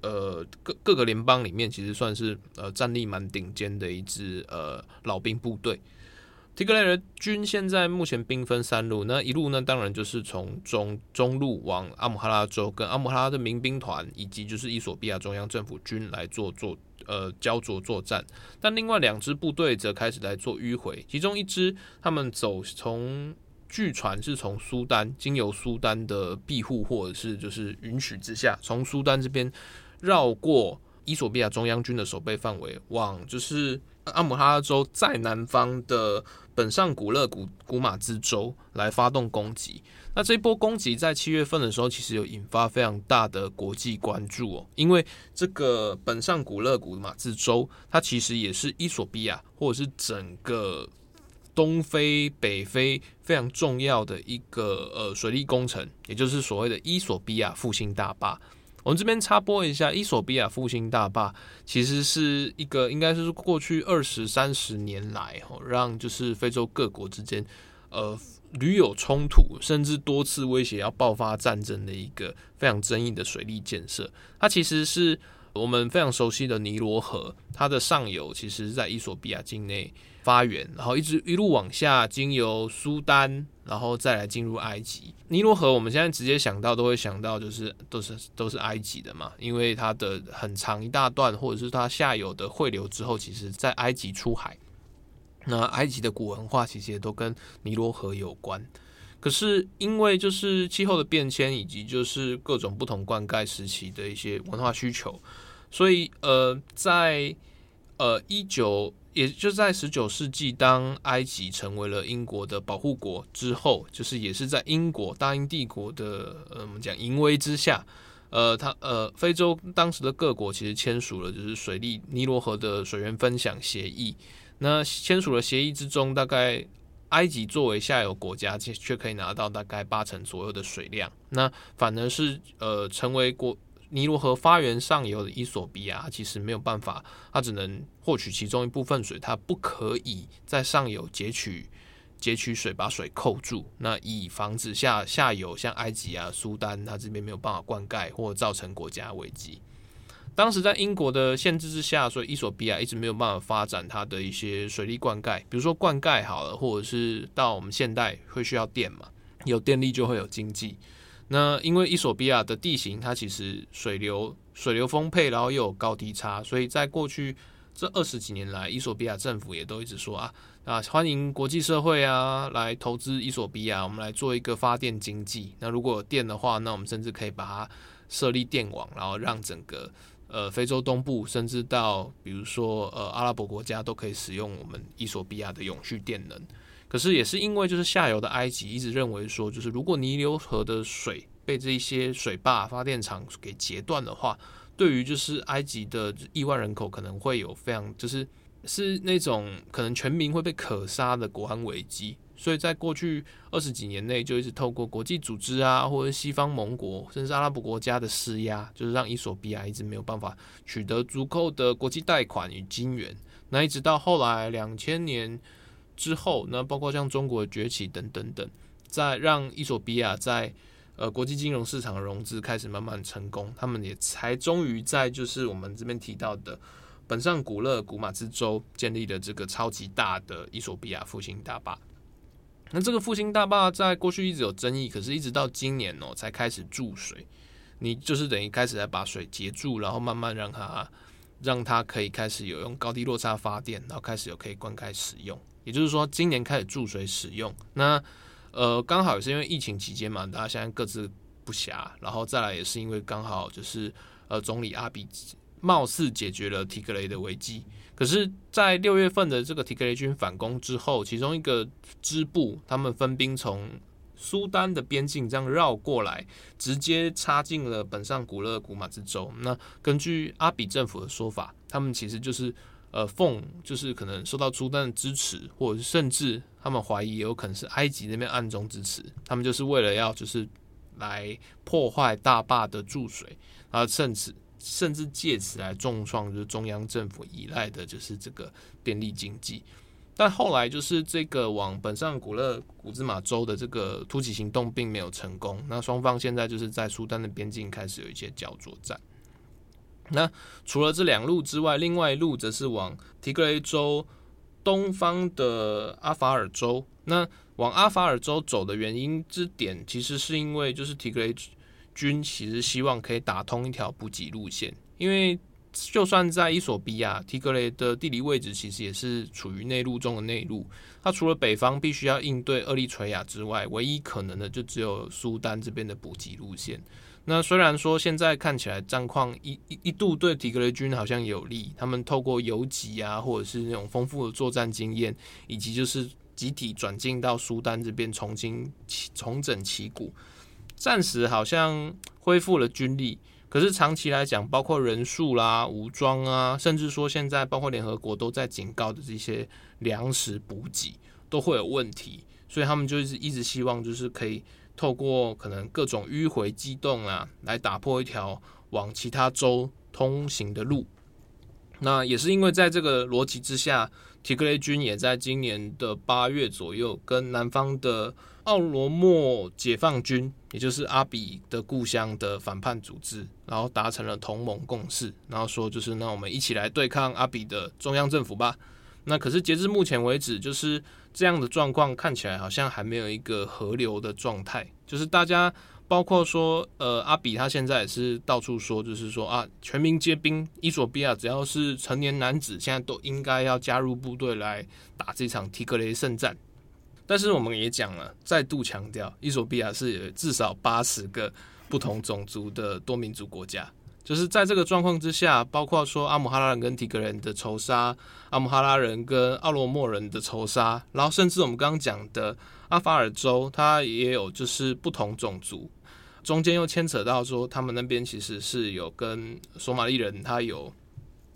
呃各各个联邦里面，其实算是呃战力蛮顶尖的一支呃老兵部队。提格雷军现在目前兵分三路，那一路呢，当然就是从中中路往阿姆哈拉州，跟阿姆哈拉的民兵团以及就是伊索比亚中央政府军来做做呃焦灼作战。但另外两支部队则开始来做迂回，其中一支他们走从据传是从苏丹经由苏丹的庇护或者是就是允许之下，从苏丹这边绕过伊索比亚中央军的守备范围，往就是阿姆哈拉州在南方的。本上古勒古古马兹州来发动攻击，那这一波攻击在七月份的时候，其实有引发非常大的国际关注哦，因为这个本上古勒古马兹州，它其实也是伊索比亚或者是整个东非、北非非常重要的一个呃水利工程，也就是所谓的伊索比亚复兴大坝。我们这边插播一下，伊索比亚复兴大坝其实是一个应该是过去二十三十年来，吼，让就是非洲各国之间，呃，屡有冲突，甚至多次威胁要爆发战争的一个非常争议的水利建设。它其实是我们非常熟悉的尼罗河，它的上游其实是在伊索比亚境内。发源，然后一直一路往下，经由苏丹，然后再来进入埃及。尼罗河，我们现在直接想到都会想到，就是都是都是埃及的嘛，因为它的很长一大段，或者是它下游的汇流之后，其实在埃及出海。那埃及的古文化其实也都跟尼罗河有关。可是因为就是气候的变迁，以及就是各种不同灌溉时期的一些文化需求，所以呃，在呃一九。也就在十九世纪，当埃及成为了英国的保护国之后，就是也是在英国大英帝国的呃我们讲淫威之下，呃，他呃非洲当时的各国其实签署了就是水利尼罗河的水源分享协议。那签署了协议之中，大概埃及作为下游国家，却却可以拿到大概八成左右的水量。那反而是呃成为国。尼罗河发源上游的伊索比亚，其实没有办法，它只能获取其中一部分水，它不可以在上游截取截取水，把水扣住，那以防止下下游像埃及啊、苏丹，它这边没有办法灌溉或造成国家危机。当时在英国的限制之下，所以伊索比亚一直没有办法发展它的一些水利灌溉，比如说灌溉好了，或者是到我们现代会需要电嘛，有电力就会有经济。那因为伊索比亚的地形，它其实水流水流丰沛，然后又有高低差，所以在过去这二十几年来，伊索比亚政府也都一直说啊啊，欢迎国际社会啊来投资伊索比亚，我们来做一个发电经济。那如果有电的话，那我们甚至可以把它设立电网，然后让整个呃非洲东部，甚至到比如说呃阿拉伯国家都可以使用我们伊索比亚的永续电能。可是也是因为就是下游的埃及一直认为说，就是如果尼罗河的水被这些水坝发电厂给截断的话，对于就是埃及的亿万人口可能会有非常就是是那种可能全民会被可杀的国安危机。所以在过去二十几年内，就一直透过国际组织啊，或者西方盟国，甚至阿拉伯国家的施压，就是让伊索比亚一直没有办法取得足够的国际贷款与金援。那一直到后来两千年。之后，那包括像中国的崛起等等等，在让伊索比亚在呃国际金融市场的融资开始慢慢成功，他们也才终于在就是我们这边提到的本上古勒古马兹州建立了这个超级大的伊索比亚复兴大坝。那这个复兴大坝在过去一直有争议，可是一直到今年哦才开始注水，你就是等于开始来把水截住，然后慢慢让它让它可以开始有用高低落差发电，然后开始有可以灌溉使用。也就是说，今年开始注水使用，那呃刚好也是因为疫情期间嘛，大家现在各自不暇，然后再来也是因为刚好就是呃总理阿比貌似解决了提格雷的危机，可是，在六月份的这个提格雷军反攻之后，其中一个支部他们分兵从苏丹的边境这样绕过来，直接插进了本上古勒古马兹州。那根据阿比政府的说法，他们其实就是。呃，奉就是可能受到苏丹的支持，或者甚至他们怀疑也有可能是埃及那边暗中支持，他们就是为了要就是来破坏大坝的注水，然后甚至甚至借此来重创就是中央政府依赖的就是这个电力经济。但后来就是这个往本上古勒古兹马州的这个突袭行动并没有成功，那双方现在就是在苏丹的边境开始有一些焦灼战。那除了这两路之外，另外一路则是往提格雷州东方的阿法尔州。那往阿法尔州走的原因之点，其实是因为就是提格雷军其实希望可以打通一条补给路线，因为就算在伊索比亚，提格雷的地理位置其实也是处于内陆中的内陆。它除了北方必须要应对厄立垂亚之外，唯一可能的就只有苏丹这边的补给路线。那虽然说现在看起来战况一一一度对提格雷军好像有利，他们透过游击啊，或者是那种丰富的作战经验，以及就是集体转进到苏丹这边重新重整旗鼓，暂时好像恢复了军力。可是长期来讲，包括人数啦、武装啊，甚至说现在包括联合国都在警告的这些粮食补给都会有问题，所以他们就是一直希望就是可以。透过可能各种迂回机动啊，来打破一条往其他州通行的路。那也是因为在这个逻辑之下，提格雷军也在今年的八月左右，跟南方的奥罗莫解放军，也就是阿比的故乡的反叛组织，然后达成了同盟共识，然后说就是那我们一起来对抗阿比的中央政府吧。那可是截至目前为止，就是这样的状况看起来好像还没有一个合流的状态。就是大家包括说，呃，阿比他现在也是到处说，就是说啊，全民皆兵，伊索比亚只要是成年男子，现在都应该要加入部队来打这场提格雷圣战。但是我们也讲了，再度强调，伊索比亚是有至少八十个不同种族的多民族国家。就是在这个状况之下，包括说阿姆哈拉人跟提格人的仇杀，阿姆哈拉人跟奥罗莫人的仇杀，然后甚至我们刚刚讲的阿法尔州，它也有就是不同种族，中间又牵扯到说他们那边其实是有跟索马利人，他有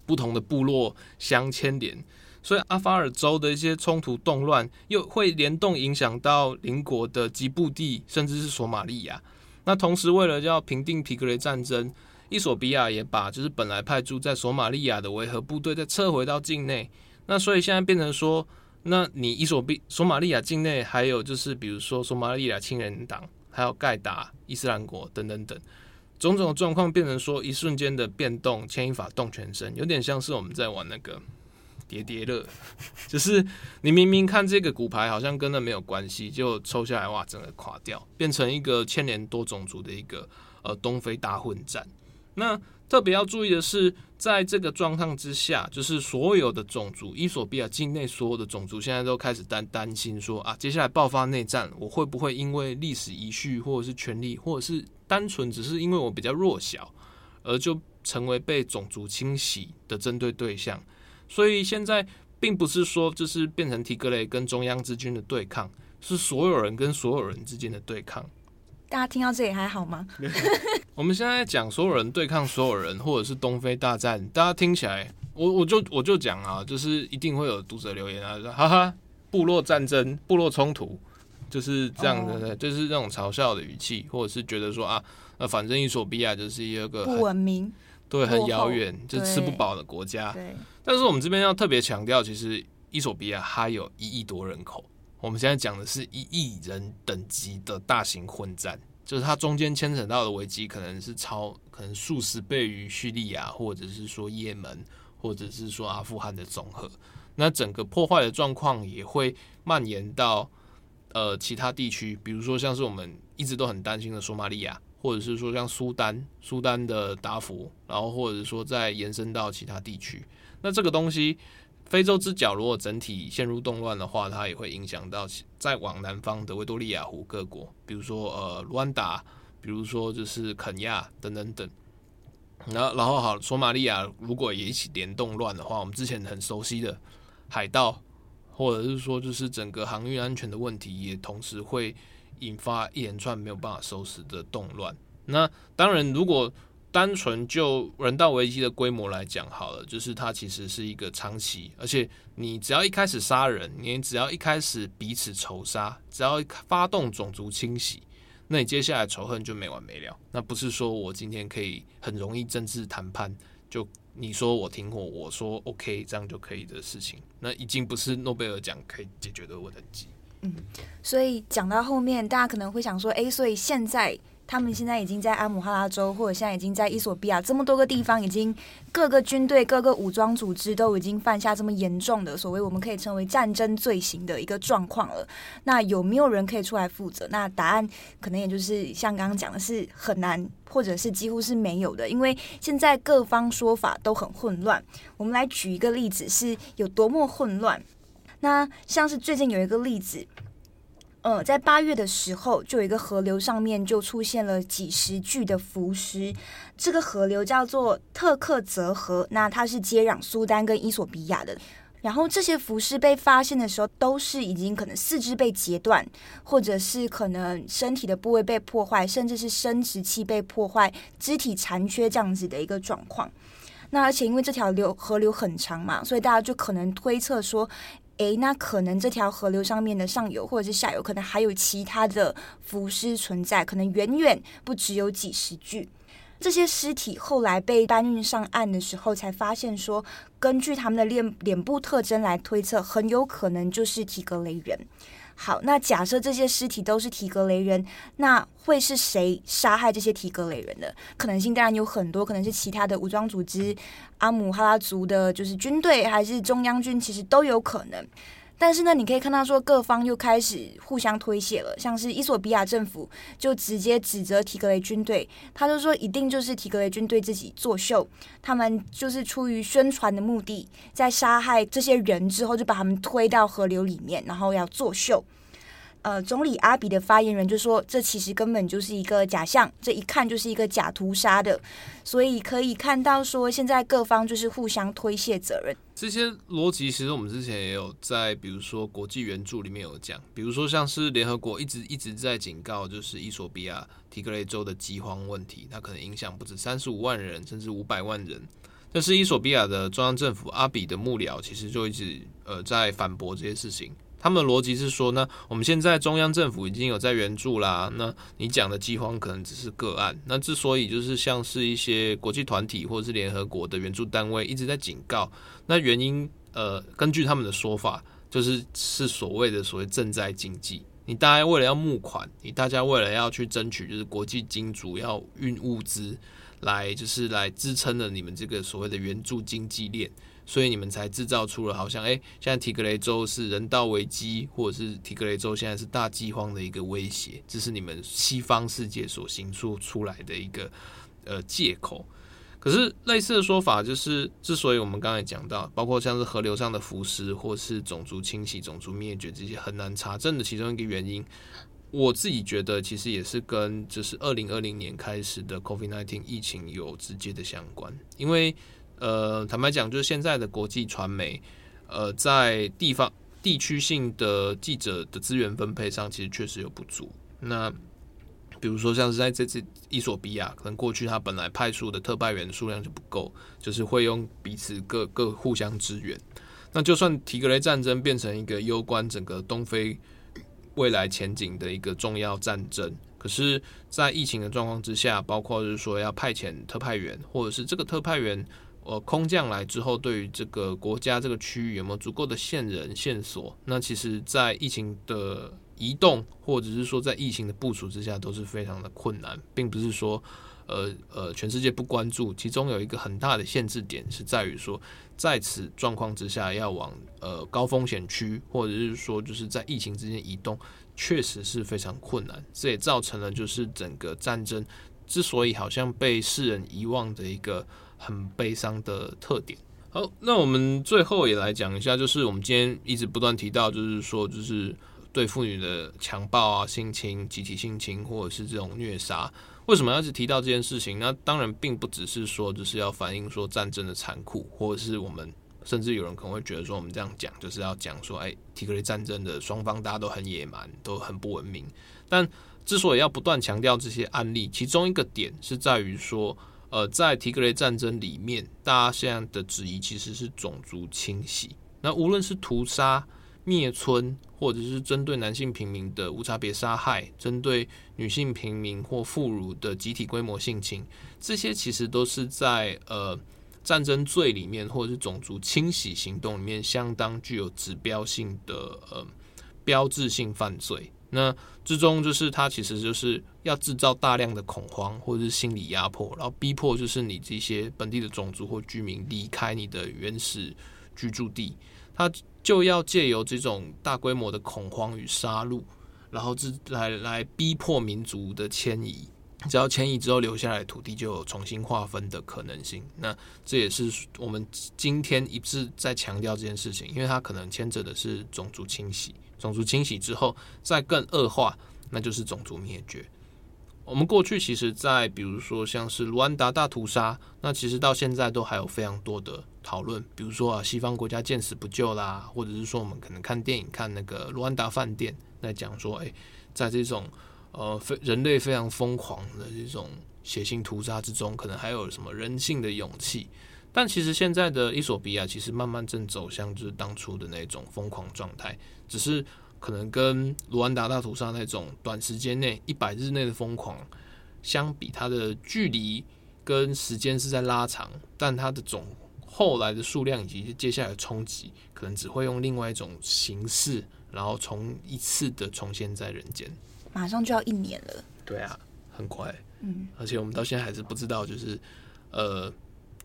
不同的部落相牵连，所以阿法尔州的一些冲突动乱又会联动影响到邻国的吉布地，甚至是索马利亚。那同时为了要平定皮格雷战争。伊索比亚也把就是本来派驻在索马利亚的维和部队再撤回到境内，那所以现在变成说，那你伊索比索马利亚境内还有就是比如说索马利亚亲人党，还有盖达伊斯兰国等等等，种种状况变成说一瞬间的变动，牵一发动全身，有点像是我们在玩那个叠叠乐，就是你明明看这个骨牌好像跟那没有关系，就抽下来哇，整个垮掉，变成一个牵连多种族的一个呃东非大混战。那特别要注意的是，在这个状况之下，就是所有的种族，伊索比亚境内所有的种族，现在都开始担担心说啊，接下来爆发内战，我会不会因为历史遗绪，或者是权力，或者是单纯只是因为我比较弱小，而就成为被种族清洗的针对对象？所以现在并不是说就是变成提格雷跟中央之军的对抗，是所有人跟所有人之间的对抗。大家听到这里还好吗？我们现在讲所有人对抗所有人，或者是东非大战，大家听起来，我我就我就讲啊，就是一定会有读者留言啊，说哈哈，部落战争、部落冲突，就是这样的，oh. 就是那种嘲笑的语气，或者是觉得说啊，那反正伊索比亚就是一个不文明，对，很遥远，就吃不饱的国家。对，但是我们这边要特别强调，其实伊索比亚还有一亿多人口。我们现在讲的是一亿人等级的大型混战，就是它中间牵扯到的危机可能是超可能数十倍于叙利亚，或者是说也门，或者是说阿富汗的总和。那整个破坏的状况也会蔓延到呃其他地区，比如说像是我们一直都很担心的索马利亚，或者是说像苏丹，苏丹的达芙，然后或者说再延伸到其他地区。那这个东西。非洲之角如果整体陷入动乱的话，它也会影响到再往南方的维多利亚湖各国，比如说呃卢安达，比如说就是肯亚等等等。然后然后好，索马利亚如果也一起联动乱的话，我们之前很熟悉的海盗，或者是说就是整个航运安全的问题，也同时会引发一连串没有办法收拾的动乱。那当然如果单纯就人道危机的规模来讲，好了，就是它其实是一个长期，而且你只要一开始杀人，你只要一开始彼此仇杀，只要发动种族清洗，那你接下来仇恨就没完没了。那不是说我今天可以很容易政治谈判，就你说我停火，我说 OK，这样就可以的事情，那已经不是诺贝尔奖可以解决的问题。嗯，所以讲到后面，大家可能会想说，诶，所以现在。他们现在已经在阿姆哈拉州，或者现在已经在伊索比亚这么多个地方，已经各个军队、各个武装组织都已经犯下这么严重的所谓我们可以称为战争罪行的一个状况了。那有没有人可以出来负责？那答案可能也就是像刚刚讲的，是很难，或者是几乎是没有的，因为现在各方说法都很混乱。我们来举一个例子，是有多么混乱。那像是最近有一个例子。呃，在八月的时候，就有一个河流上面就出现了几十具的浮尸。这个河流叫做特克泽河，那它是接壤苏丹跟伊索比亚的。然后这些浮尸被发现的时候，都是已经可能四肢被截断，或者是可能身体的部位被破坏，甚至是生殖器被破坏、肢体残缺这样子的一个状况。那而且因为这条流河流很长嘛，所以大家就可能推测说。诶，那可能这条河流上面的上游或者是下游，可能还有其他的浮尸存在，可能远远不只有几十具。这些尸体后来被搬运上岸的时候，才发现说，根据他们的脸脸部特征来推测，很有可能就是体格雷人。好，那假设这些尸体都是提格雷人，那会是谁杀害这些提格雷人的？可能性当然有很多，可能是其他的武装组织，阿姆哈拉族的，就是军队，还是中央军，其实都有可能。但是呢，你可以看到说各方又开始互相推卸了，像是伊索比亚政府就直接指责提格雷军队，他就说一定就是提格雷军队自己作秀，他们就是出于宣传的目的，在杀害这些人之后就把他们推到河流里面，然后要作秀。呃，总理阿比的发言人就说，这其实根本就是一个假象，这一看就是一个假屠杀的，所以可以看到说，现在各方就是互相推卸责任。这些逻辑其实我们之前也有在，比如说国际援助里面有讲，比如说像是联合国一直一直在警告，就是伊索比亚提格雷州的饥荒问题，它可能影响不止三十五万人，甚至五百万人。但是伊索比亚的中央政府阿比的幕僚其实就一直呃在反驳这些事情。他们的逻辑是说呢，我们现在中央政府已经有在援助啦，那你讲的饥荒可能只是个案。那之所以就是像是一些国际团体或者是联合国的援助单位一直在警告，那原因呃，根据他们的说法，就是是所谓的所谓賑灾经济。你大家为了要募款，你大家为了要去争取，就是国际金主要运物资来，就是来支撑了你们这个所谓的援助经济链。所以你们才制造出了好像诶，现在提格雷州是人道危机，或者是提格雷州现在是大饥荒的一个威胁，这是你们西方世界所行出出来的一个呃借口。可是类似的说法就是，之所以我们刚才讲到，包括像是河流上的浮尸，或是种族清洗、种族灭绝这些很难查证的其中一个原因，我自己觉得其实也是跟就是二零二零年开始的 COVID-19 疫情有直接的相关，因为。呃，坦白讲，就是现在的国际传媒，呃，在地方地区性的记者的资源分配上，其实确实有不足。那比如说，像是在这次伊索比亚，可能过去他本来派出的特派员数量就不够，就是会用彼此各各互相支援。那就算提格雷战争变成一个攸关整个东非未来前景的一个重要战争，可是，在疫情的状况之下，包括就是说要派遣特派员，或者是这个特派员。呃，空降来之后，对于这个国家、这个区域有没有足够的线人线索？那其实，在疫情的移动，或者是说在疫情的部署之下，都是非常的困难，并不是说，呃呃，全世界不关注。其中有一个很大的限制点是在于说，在此状况之下，要往呃高风险区，或者是说就是在疫情之间移动，确实是非常困难。这也造成了就是整个战争之所以好像被世人遗忘的一个。很悲伤的特点。好，那我们最后也来讲一下，就是我们今天一直不断提到，就是说，就是对妇女的强暴啊、性侵、集体性侵，或者是这种虐杀，为什么要一直提到这件事情？那当然并不只是说，就是要反映说战争的残酷，或者是我们甚至有人可能会觉得说，我们这样讲就是要讲说，哎，提格雷战争的双方大家都很野蛮，都很不文明。但之所以要不断强调这些案例，其中一个点是在于说。呃，在提格雷战争里面，大家现在的质疑其实是种族清洗。那无论是屠杀、灭村，或者是针对男性平民的无差别杀害，针对女性平民或妇孺的集体规模性侵，这些其实都是在呃战争罪里面，或者是种族清洗行动里面相当具有指标性的呃标志性犯罪。那之中就是它其实就是要制造大量的恐慌或者是心理压迫，然后逼迫就是你这些本地的种族或居民离开你的原始居住地，它就要借由这种大规模的恐慌与杀戮，然后是来来逼迫民族的迁移。只要迁移之后留下来土地就有重新划分的可能性。那这也是我们今天一直在强调这件事情，因为它可能牵扯的是种族清洗。种族清洗之后再更恶化，那就是种族灭绝。我们过去其实，在比如说像是卢安达大屠杀，那其实到现在都还有非常多的讨论。比如说啊，西方国家见死不救啦，或者是说我们可能看电影看那个卢安达饭店，在讲说，诶，在这种。呃，非人类非常疯狂的这种血腥屠杀之中，可能还有什么人性的勇气？但其实现在的伊索比亚其实慢慢正走向就是当初的那种疯狂状态，只是可能跟卢安达大屠杀那种短时间内一百日内的疯狂相比，它的距离跟时间是在拉长，但它的总后来的数量以及接下来的冲击，可能只会用另外一种形式，然后重一次的重现在人间。马上就要一年了，对啊，很快，嗯，而且我们到现在还是不知道，就是呃，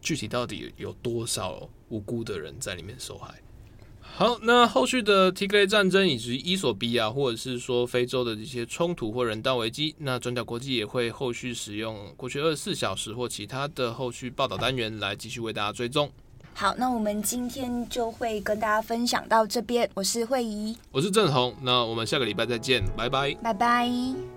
具体到底有多少无辜的人在里面受害。好，那后续的提格雷战争以及伊索比亚或者是说非洲的这些冲突或人道危机，那转角国际也会后续使用过去二十四小时或其他的后续报道单元来继续为大家追踪。好，那我们今天就会跟大家分享到这边。我是慧怡，我是郑红，那我们下个礼拜再见，拜拜，拜拜。